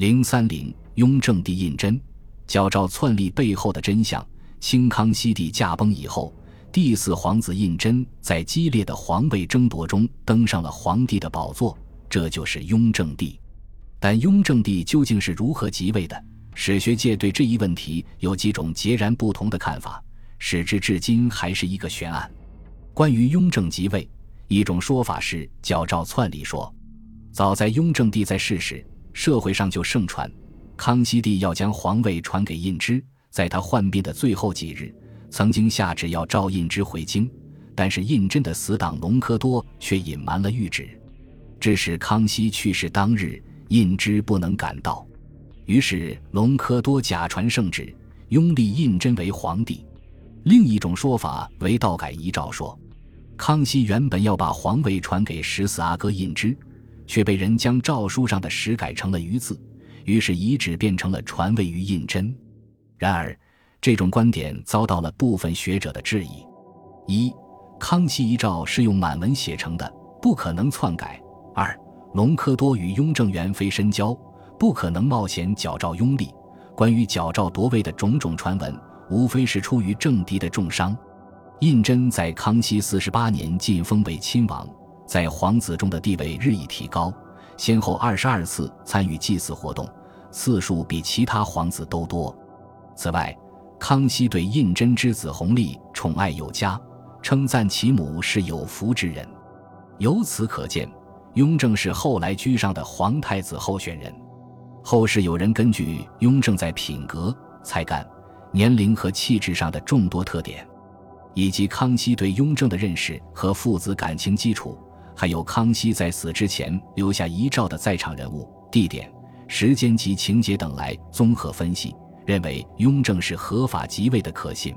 零三零，雍正帝胤禛，矫诏篡立背后的真相。清康熙帝驾崩以后，第四皇子胤禛在激烈的皇位争夺中登上了皇帝的宝座，这就是雍正帝。但雍正帝究竟是如何即位的？史学界对这一问题有几种截然不同的看法，使之至今还是一个悬案。关于雍正即位，一种说法是矫诏篡立说。早在雍正帝在世时，社会上就盛传，康熙帝要将皇位传给胤禛。在他患病的最后几日，曾经下旨要召胤禛回京，但是胤禛的死党隆科多却隐瞒了谕旨，致使康熙去世当日，胤禛不能赶到。于是隆科多假传圣旨，拥立胤禛为皇帝。另一种说法为道改遗诏说，康熙原本要把皇位传给十四阿哥胤禛。却被人将诏书上的“十”改成了“余”字，于是遗旨变成了传位于胤禛。然而，这种观点遭到了部分学者的质疑：一、康熙遗诏是用满文写成的，不可能篡改；二、隆科多与雍正元非深交，不可能冒险矫诏拥立。关于矫诏夺位的种种传闻，无非是出于政敌的重伤。胤禛在康熙四十八年晋封为亲王。在皇子中的地位日益提高，先后二十二次参与祭祀活动，次数比其他皇子都多。此外，康熙对胤禛之子弘历宠爱有加，称赞其母是有福之人。由此可见，雍正是后来居上的皇太子候选人。后世有人根据雍正在品格、才干、年龄和气质上的众多特点，以及康熙对雍正的认识和父子感情基础。还有康熙在死之前留下遗诏的在场人物、地点、时间及情节等来综合分析，认为雍正是合法即位的可信。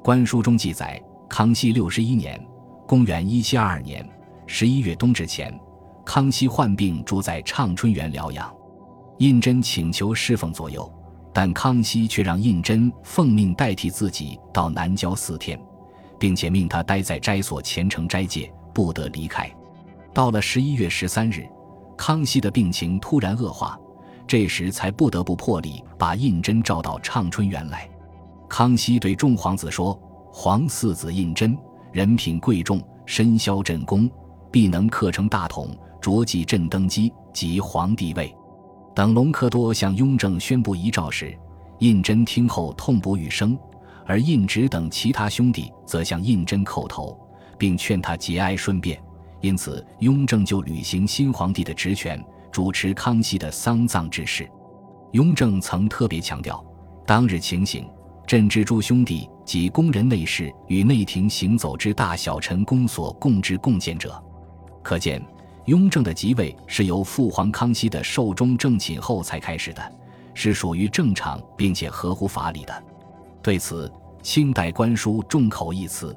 官书中记载，康熙六十一年（公元一七二二年）十一月冬至前，康熙患病住在畅春园疗养，胤禛请求侍奉左右，但康熙却让胤禛奉命代替自己到南郊四天，并且命他待在斋所虔诚斋戒，不得离开。到了十一月十三日，康熙的病情突然恶化，这时才不得不破例把胤禛召到畅春园来。康熙对众皇子说：“皇四子胤禛，人品贵重，身消朕功，必能克成大统，着继朕登基，即皇帝位。”等隆科多向雍正宣布遗诏时，胤禛听后痛不欲生，而胤祉等其他兄弟则向胤禛叩头，并劝他节哀顺变。因此，雍正就履行新皇帝的职权，主持康熙的丧葬之事。雍正曾特别强调，当日情形，朕之诸兄弟及宫人内侍与内廷行走之大小臣公所共知共见者。可见，雍正的即位是由父皇康熙的寿终正寝后才开始的，是属于正常并且合乎法理的。对此，清代官书众口一词。